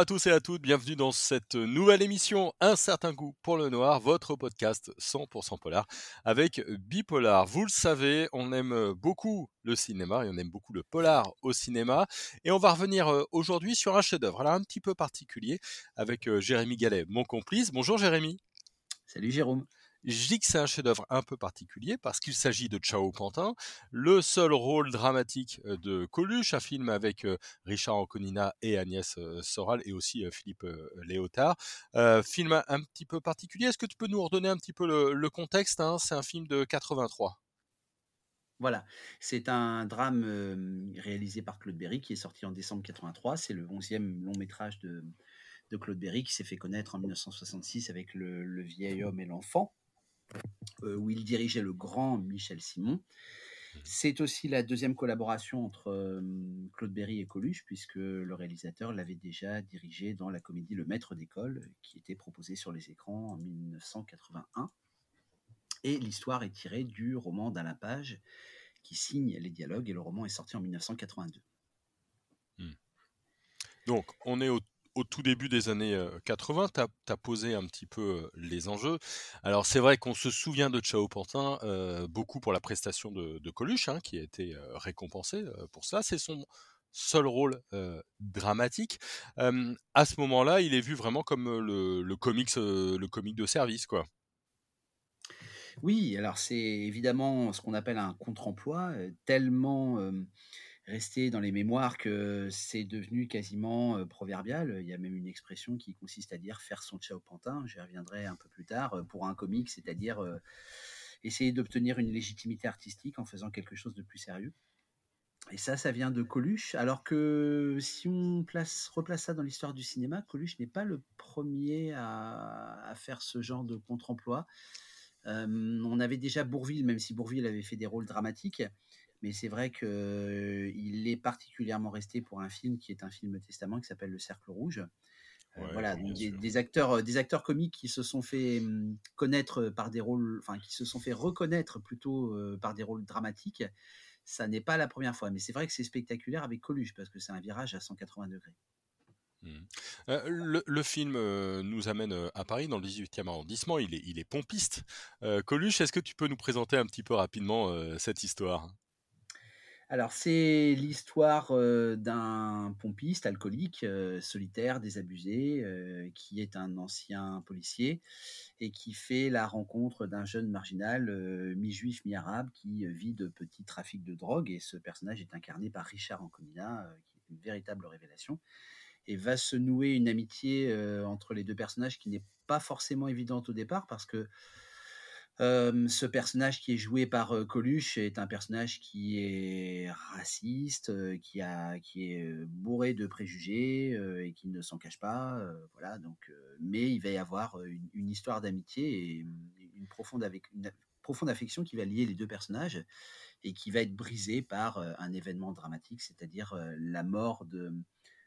à tous et à toutes, bienvenue dans cette nouvelle émission Un certain goût pour le noir, votre podcast 100% polar avec Bipolar. Vous le savez, on aime beaucoup le cinéma et on aime beaucoup le polar au cinéma et on va revenir euh, aujourd'hui sur un chef-d'œuvre, un petit peu particulier avec euh, Jérémy Gallet, mon complice. Bonjour Jérémy. Salut Jérôme. Je dis que c'est un chef-d'œuvre un peu particulier parce qu'il s'agit de Chao Pantin, le seul rôle dramatique de Coluche, un film avec Richard Anconina et Agnès Soral et aussi Philippe Léotard. film un petit peu particulier. Est-ce que tu peux nous redonner un petit peu le, contexte hein? C'est un film de 83. Voilà, c'est un drame réalisé par Claude Berry qui est sorti en décembre 83. C'est le 11e long métrage de, Claude Berry qui s'est fait connaître en 1966 avec le vieil homme et l'enfant. Euh, où il dirigeait le grand Michel Simon. C'est aussi la deuxième collaboration entre euh, Claude Berry et Coluche, puisque le réalisateur l'avait déjà dirigé dans la comédie Le Maître d'école, qui était proposée sur les écrans en 1981. Et l'histoire est tirée du roman d'Alain Page, qui signe les dialogues, et le roman est sorti en 1982. Mmh. Donc, on est au au tout début des années 80, tu as, posé un petit peu les enjeux. Alors c'est vrai qu'on se souvient de Chao Pantin beaucoup pour la prestation de, Coluche, hein, qui a été récompensé pour cela. C'est son seul rôle dramatique. à ce moment-là, il est vu vraiment comme le, le comique de service, quoi. Oui, alors c'est évidemment ce qu'on appelle un contre-emploi, tellement resté dans les mémoires que c'est devenu quasiment proverbial. Il y a même une expression qui consiste à dire faire son au pantin. J'y reviendrai un peu plus tard pour un comique, c'est-à-dire essayer d'obtenir une légitimité artistique en faisant quelque chose de plus sérieux. Et ça, ça vient de Coluche. Alors que si on place, replace ça dans l'histoire du cinéma, Coluche n'est pas le premier à, faire ce genre de contre-emploi. on avait déjà Bourville, même si Bourville avait fait des rôles dramatiques mais c'est vrai qu'il est particulièrement resté pour un film qui est un film testament qui s'appelle Le Cercle Rouge. voilà, des, acteurs, des acteurs comiques qui se sont fait mmh, connaître par des rôles, enfin qui se sont fait reconnaître plutôt par des rôles dramatiques. Ça n'est pas la première fois, mais c'est vrai que c'est spectaculaire avec Coluche parce que c'est un virage à 180 degrés. Mmh. le, film nous amène à Paris, dans le 18e arrondissement. Il est, il est pompiste. Coluche, est-ce que tu peux nous présenter un petit peu rapidement cette histoire? Alors, c'est l'histoire d'un pompiste alcoolique, solitaire, désabusé, qui est un ancien policier et qui fait la rencontre d'un jeune marginal, mi-juif, mi-arabe, qui vit de petits trafics de drogue. Et ce personnage est incarné par Richard Anconina, qui est une véritable révélation. Et va se nouer une amitié entre les deux personnages qui n'est pas forcément évidente au départ parce que ce personnage qui est joué par Coluche est un personnage qui est raciste, qui, est bourré de préjugés et qui ne s'en cache pas. voilà, donc, mais il va y avoir une, histoire d'amitié et une profonde, avec, une profonde affection qui va lier les deux personnages et qui va être brisée par un événement dramatique, c'est-à-dire la mort de,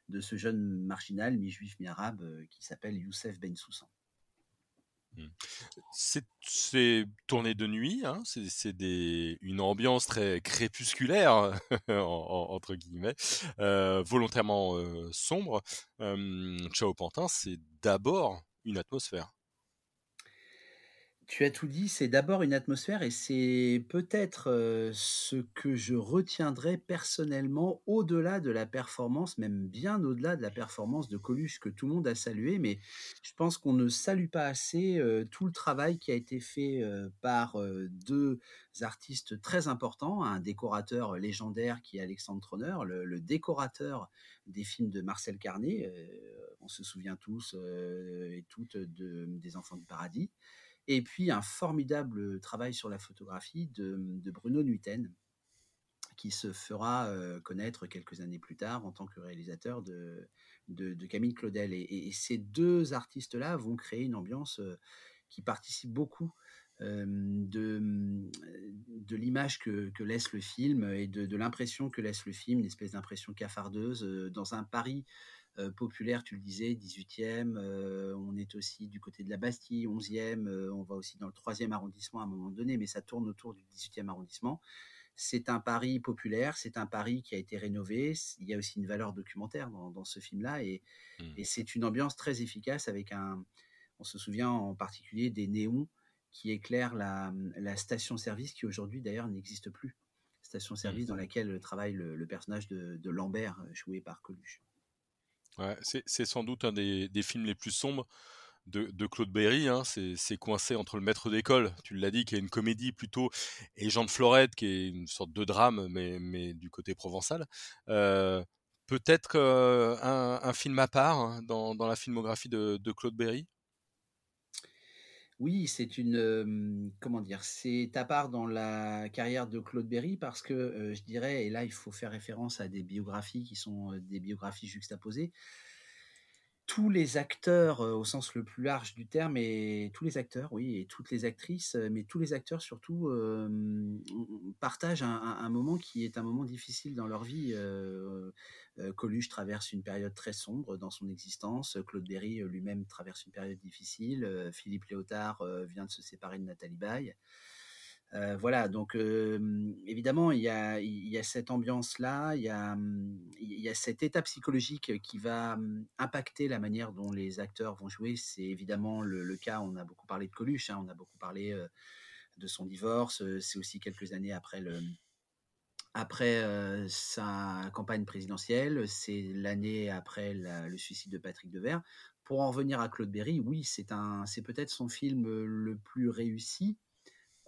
de ce jeune marginal, mi-juif, mi-arabe, qui s'appelle Youssef Ben Soussan. Mmh. C'est tourné de nuit, hein, c'est une ambiance très crépusculaire, entre guillemets, euh, volontairement euh, sombre. Euh, Chao Pantin, c'est d'abord une atmosphère. Tu as tout dit, c'est d'abord une atmosphère et c'est peut-être ce que je retiendrai personnellement au-delà de la performance, même bien au-delà de la performance de Coluche que tout le monde a salué, mais je pense qu'on ne salue pas assez tout le travail qui a été fait par deux artistes très importants, un décorateur légendaire qui est Alexandre Troner, le, décorateur des films de Marcel Carnet, on se souvient tous et toutes de, des Enfants du Paradis, et puis un formidable travail sur la photographie de, Bruno Nuiten, qui se fera connaître quelques années plus tard en tant que réalisateur de, Camille Claudel. Et, ces deux artistes-là vont créer une ambiance qui participe beaucoup de, de l'image que, laisse le film et de, de l'impression que laisse le film, une espèce d'impression cafardeuse dans un Paris populaire, tu le disais, 18e. Euh, on est aussi du côté de la Bastille, 11e. Euh, on va aussi dans le 3e arrondissement à un moment donné, mais ça tourne autour du 18e arrondissement. c'est un Paris populaire, c'est un Paris qui a été rénové. Il y a aussi une valeur documentaire dans, ce film-là, et, mmh. et c'est une ambiance très efficace avec un. On se souvient en particulier des néons qui éclairent la, la station-service qui aujourd'hui d'ailleurs n'existe plus. Station-service dans mmh. laquelle travaille le, personnage de, de, Lambert, joué par Coluche. C'est sans doute un des, films les plus sombres de, Claude Berry. Hein, c'est coincé entre le maître d'école, tu l'as dit, qui est une comédie plutôt, et Jean de Florette, qui est une sorte de drame, mais, du côté provençal. Euh, peut-être euh, un, film à part hein, dans, la filmographie de, Claude Berry? Oui, c'est une comment dire, c'est à part dans la carrière de Claude Berry parce que je dirais, et là il faut faire référence à des biographies qui sont des biographies juxtaposées tous les acteurs au sens le plus large du terme et tous les acteurs, oui, et toutes les actrices, mais tous les acteurs surtout partagent un, moment qui est un moment difficile dans leur vie. Coluche traverse une période très sombre dans son existence. Claude Berry lui-même traverse une période difficile. Philippe Léotard vient de se séparer de Nathalie Baye. Voilà, donc évidemment, il y a, cette ambiance-là, il, y a, cet état psychologique qui va impacter la manière dont les acteurs vont jouer. C'est évidemment le, cas, on a beaucoup parlé de Coluche, hein, on a beaucoup parlé de son divorce, c'est aussi quelques années après, après sa campagne présidentielle, c'est l'année après le suicide de Patrick Devers. Pour en revenir à Claude Berry, oui, c'est peut-être son film le plus réussi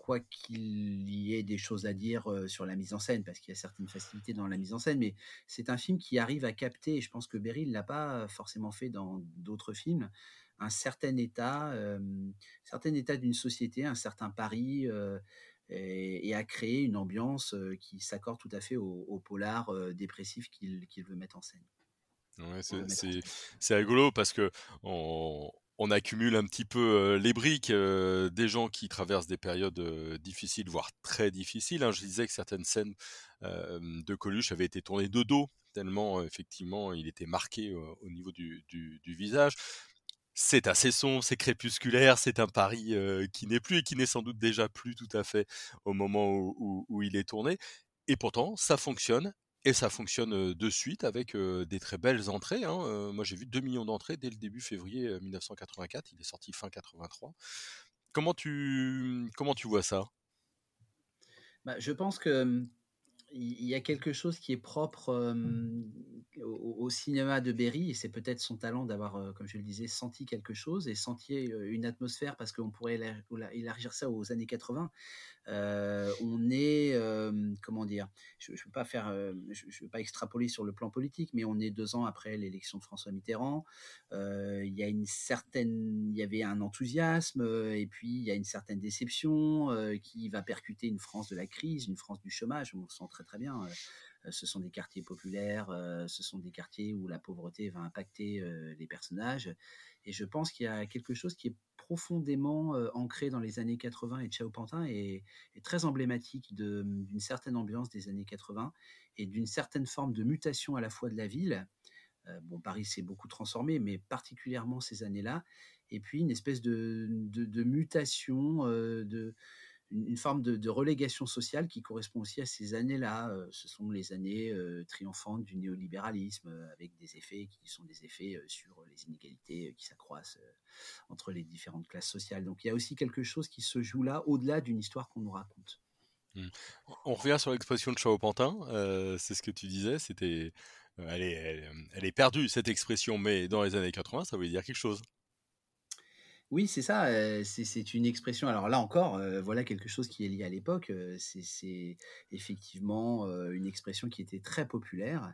quoi qu'il y ait des choses à dire sur la mise en scène, parce qu'il y a certaines facilités dans la mise en scène, mais c'est un film qui arrive à capter, et je pense que Berry ne l'a pas forcément fait dans d'autres films, un certain état, certain état d'une société, un certain pari, et, à créer une ambiance qui s'accorde tout à fait au, polar dépressif qu'il veut mettre en scène. Ouais, c'est rigolo parce que on, on accumule un petit peu les briques des gens qui traversent des périodes difficiles, voire très difficiles. Hein. Je disais que certaines scènes de Coluche avaient été tournées de dos, tellement effectivement il était marqué au niveau du, visage. C'est assez sombre, c'est crépusculaire, c'est un Paris qui n'est plus et qui n'est sans doute déjà plus tout à fait au moment où il est tourné. Et pourtant, ça fonctionne et ça fonctionne de suite avec des très belles entrées. Hein. moi, j'ai vu 2 millions d'entrées dès le début février 1984. Il est sorti fin 83. Comment tu, comment tu vois ça? Bah, Je pense que il y a quelque chose qui est propre au, cinéma de Berry, et c'est peut-être son talent d'avoir, comme je le disais, senti quelque chose et senti une atmosphère, parce qu'on pourrait élargir ça aux années 80. on est, comment dire, je ne veux pas faire, je, veux pas extrapoler sur le plan politique, mais on est deux ans après l'élection de François Mitterrand. il y a une certaine, il y avait un enthousiasme, et puis il y a une certaine déception qui va percuter une France de la crise, une France du chômage. Très bien. Ce sont des quartiers populaires, ce sont des quartiers où la pauvreté va impacter les personnages. Et je pense qu'il y a quelque chose qui est profondément ancré dans les années 80 et Chao Pantin est, très emblématique d'une certaine ambiance des années 80 et d'une certaine forme de mutation à la fois de la ville. bon, Paris s'est beaucoup transformé, mais particulièrement ces années-là. Et puis une espèce de mutation, de, une, forme de, relégation sociale qui correspond aussi à ces années-là. Euh, ce sont les années euh, triomphantes du néolibéralisme, euh, avec des effets qui sont des effets sur les inégalités qui s'accroissent entre les différentes classes sociales. Donc il y a aussi quelque chose qui se joue là, au-delà d'une histoire qu'on nous raconte. Mmh. On revient sur l'expression de Chao Pantin, c'est ce que tu disais, c'était, elle est perdue cette expression, mais dans les années 80, ça voulait dire quelque chose. Oui, c'est ça, c'est une expression alors là encore, voilà quelque chose qui est lié à l'époque, c'est effectivement, une expression qui était très populaire,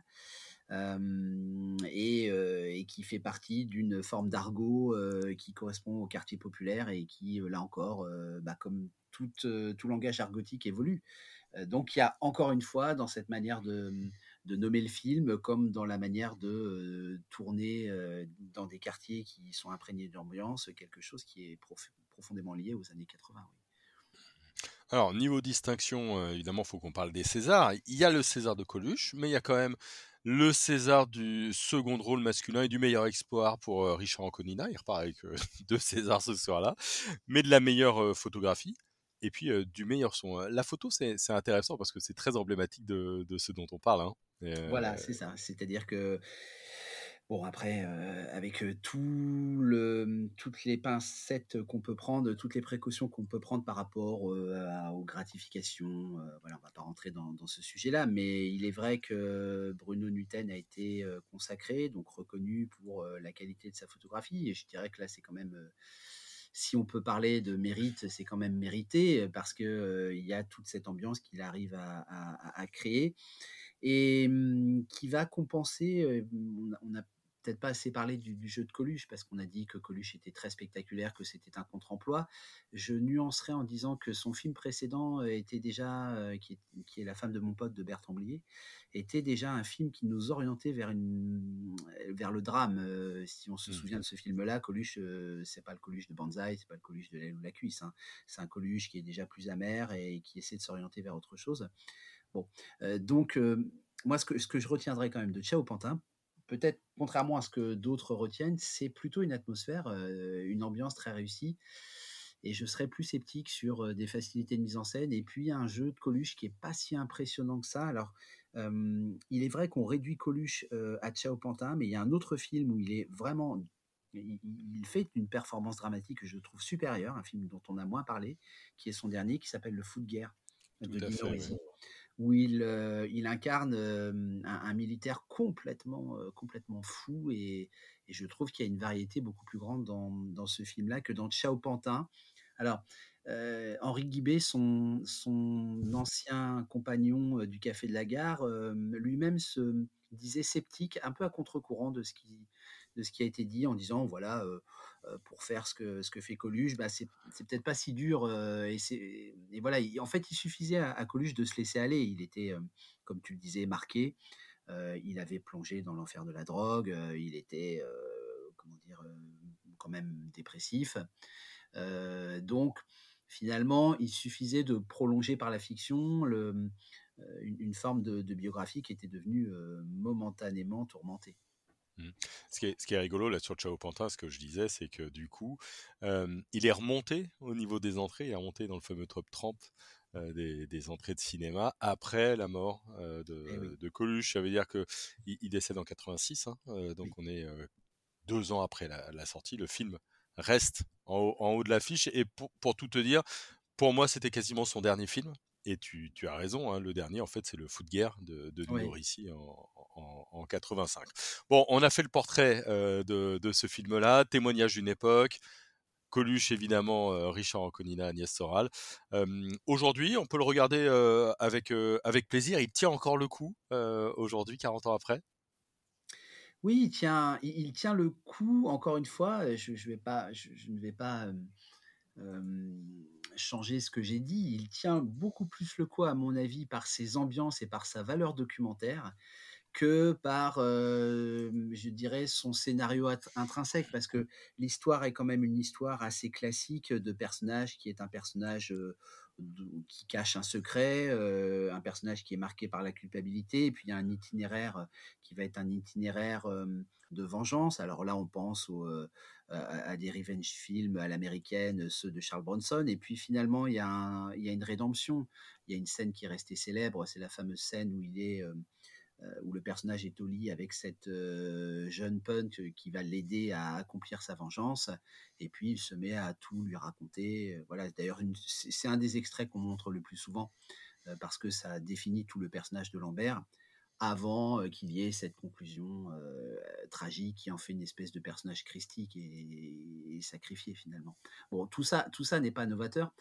et qui fait partie d'une forme d'argot, qui correspond au quartier populaire et qui, là encore, bah, comme tout, tout langage argotique évolue. donc il y a encore une fois dans cette manière de de nommer le film comme dans la manière de tourner dans des quartiers qui sont imprégnés d'ambiance, quelque chose qui est profondément lié aux années 80. Alors, niveau distinction, évidemment, il faut qu'on parle des Césars. Il y a le César de Coluche, mais il y a quand même le César du second rôle masculin et du meilleur espoir pour Richard Anconina. Il repart avec deux Césars ce soir-là, mais de la meilleure photographie. Et puis du meilleur son. La photo, c'est intéressant parce que c'est très emblématique de, de, ce dont on parle. Hein. Voilà, c'est ça. C'est-à-dire que Bon, après, avec tout le, mmh, toutes les pincettes qu'on peut prendre, toutes les précautions qu'on peut prendre par rapport aux gratifications, voilà, on va pas rentrer dans, dans ce sujet-là, mais il est vrai que Bruno Nutten a été consacré, donc reconnu pour la qualité de sa photographie, et je dirais que là, c'est quand même si on peut parler de mérite, c'est quand même mérité parce que il y a toute cette ambiance qu'il arrive à, créer et mmh, qui va compenser. A, peut-être pas assez parlé du, jeu de Coluche, parce qu'on a dit que Coluche était très spectaculaire, que c'était un contre-emploi. Je nuancerai en disant que son film précédent euh, était déjà, euh, qui, est, La femme de mon pote de Bertrand Blier, était déjà un film qui nous orientait vers, une, vers le drame. Euh, si on se mmh. souvient de ce film-là, Coluche, c'est pas le Coluche de Banzai, c'est pas le Coluche de l'aile ou la cuisse. Hein. C'est un Coluche qui est déjà plus amer et qui essaie de s'orienter vers autre chose. Bon, donc moi, ce que, ce que je retiendrai quand même de Ciao Pantin, peut-être contrairement à ce que d'autres retiennent, c'est plutôt une atmosphère, euh, une ambiance très réussie. Et je serais plus sceptique sur euh, des facilités de mise en scène. Et puis un jeu de Coluche qui est pas si impressionnant que ça. Alors, il est vrai qu'on réduit Coluche euh, à Ciao Pantin, mais il y a un autre film où il est vraiment il, fait une performance dramatique que je trouve supérieure, un film dont on a moins parlé, qui est son dernier, qui s'appelle Le Fou de guerre de Dino où il, euh, incarne un, militaire complètement, complètement fou et, je trouve qu'il y a une variété beaucoup plus grande dans, ce film-là que dans Chao Pantin. Alors, Henri Guibé, son, son ancien compagnon du Café de la Gare, lui-même se disait sceptique, un peu à contre-courant de ce qui, de ce qui a été dit, en disant voilà, pour faire ce que, ce que fait Coluche, bah c'est, peut-être pas si dur. Et, c'est, et voilà, en fait, il suffisait à, Coluche de se laisser aller. Il était, comme tu le disais, marqué. il avait plongé dans l'enfer de la drogue. il était, comment dire, quand même dépressif. donc, finalement, il suffisait de prolonger par la fiction le, une, forme de, biographie qui était devenue momentanément tourmentée. Mmh. Ce qui, est, ce qui est rigolo là sur Chao Pantin, ce que je disais, c'est que du coup, il est remonté au niveau des entrées, il est remonté dans le fameux top 30 des, des, entrées de cinéma après la mort eh de, de, Coluche. Ça veut dire que il, décède en 86, hein, donc on est deux ans après la, sortie. Le film reste en haut, en haut de l'affiche et pour, pour, tout te dire, pour moi, c'était quasiment son dernier film. Et tu, tu as raison, hein, le dernier, en fait, c'est le Foot de guerre de, de en, en, 85. Bon, on a fait le portrait euh, de, ce film-là, témoignage d'une époque. Coluche, évidemment, euh, Richard Anconina, Agnès Soral. aujourd'hui, on peut le regarder euh, avec, plaisir. Il tient encore le coup aujourd'hui, 40 ans après? Oui, il tient, il, tient le coup, encore une fois. Je, ne vais pas changer ce que j'ai dit. Il tient beaucoup plus le coup, à mon avis, par ses ambiances et par sa valeur documentaire que par, je dirais, son scénario intrinsèque, parce que l'histoire est quand même une histoire assez classique de personnage qui est un personnage qui cache un secret, un personnage qui est marqué par la culpabilité, et puis il y a un itinéraire qui va être un itinéraire de vengeance. Alors là, on pense à, des revenge films à l'américaine, ceux de Charles Bronson, et puis finalement, il y, a une rédemption. Il y a une scène qui est restée célèbre, c'est la fameuse scène où il est euh, où le personnage est au lit avec cette euh, jeune punk qui va l'aider à accomplir sa vengeance. Et puis il se met à tout lui raconter. Euh, voilà, d'ailleurs, c'est un des extraits qu'on montre le plus souvent parce que ça définit tout le personnage de Lambert avant qu'il y ait cette conclusion tragique qui en fait une espèce de personnage christique et, et sacrifié finalement. Bon, tout ça, tout ça n'est pas novateur.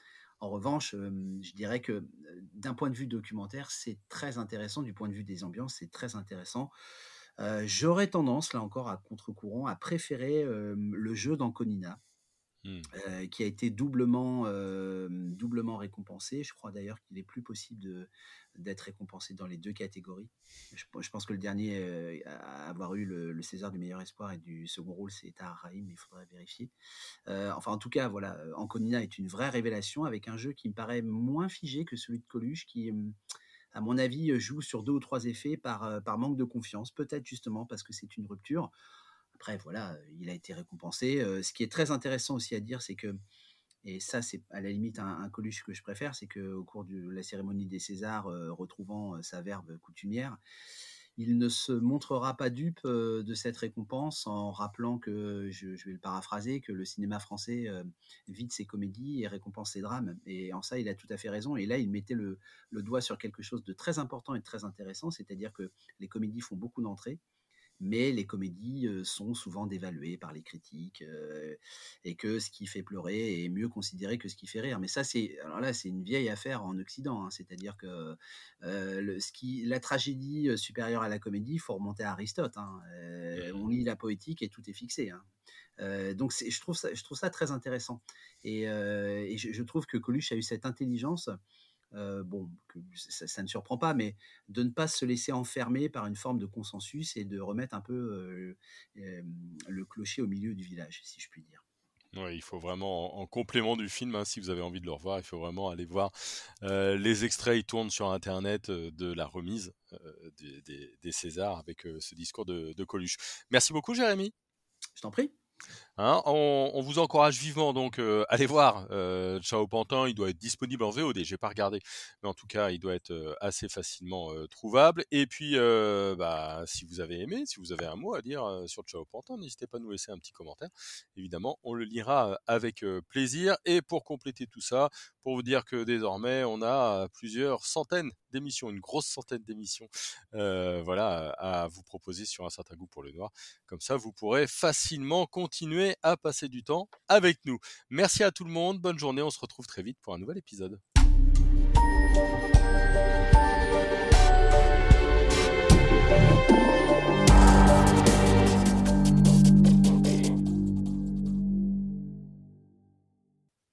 En revanche, je dirais que d'un point de vue documentaire, c'est très intéressant. Du point de vue des ambiances, c'est très intéressant. J'aurais tendance, là encore, à contre-courant, à préférer le jeu d'Anconina, Mmh. Qui a été doublement, doublement récompensé. Je crois d'ailleurs qu'il est plus possible d'être récompensé dans les deux catégories. Je, pense que le dernier à avoir eu le, César du meilleur espoir et du second rôle, c'est Tahar Rahim, mais il faudrait vérifier. enfin, en tout cas, voilà, Anconina est une vraie révélation avec un jeu qui me paraît moins figé que celui de Coluche, qui, à mon avis, joue sur deux ou trois effets par, par manque de confiance, peut-être justement parce que c'est une rupture. Après, voilà, il a été récompensé. ce qui est très intéressant aussi à dire, c'est que Et ça, c'est à la limite un, Coluche que je préfère, c'est qu'au cours de la cérémonie des Césars, retrouvant sa verve coutumière, il ne se montrera pas dupe de cette récompense en rappelant que, je, vais le paraphraser, que le cinéma français vide ses comédies et récompense ses drames. Et en ça, il a tout à fait raison. Et là, il mettait le, le doigt sur quelque chose de très important et de très intéressant, c'est-à-dire que les comédies font beaucoup d'entrées mais les comédies sont souvent dévaluées par les critiques et que ce qui fait pleurer est mieux considéré que ce qui fait rire. Mais ça, c'est alors là, c'est une vieille affaire en Occident, hein. c'est-à-dire que le, ce qui, la tragédie supérieure à la comédie, il faut remonter à Aristote. Hein. on lit la poétique et tout est fixé. Hein. donc je trouve ça, je trouve ça très intéressant et, je, je, trouve que Coluche a eu cette intelligence bon, ça, ne surprend pas, mais de ne pas se laisser enfermer par une forme de consensus et de remettre un peu le clocher au milieu du village, si je puis dire. Ouais, il faut vraiment, en, complément du film, hein, si vous avez envie de le revoir, il faut vraiment aller voir les extraits. Ils tournent sur Internet de la remise des, Césars avec ce discours de, de Coluche. Merci beaucoup, Jérémy. Je t'en prie. Hein, on, vous encourage vivement donc euh, allez voir euh, Ciao Pantin, il doit être disponible en VOD, j'ai pas regardé, mais en tout cas il doit être euh, assez facilement trouvable. Et puis bah, si vous avez aimé, si vous avez un mot à dire sur Ciao Pantin, n'hésitez pas à nous laisser un petit commentaire. Évidemment, on le lira avec plaisir. Et pour compléter tout ça, pour vous dire que désormais on a plusieurs centaines d'émissions, une grosse centaine d'émissions, voilà, à vous proposer sur un certain goût pour le noir. Comme ça, vous pourrez facilement continuer à passer du temps avec nous. Merci à tout le monde, bonne journée, on se retrouve très vite pour un nouvel épisode.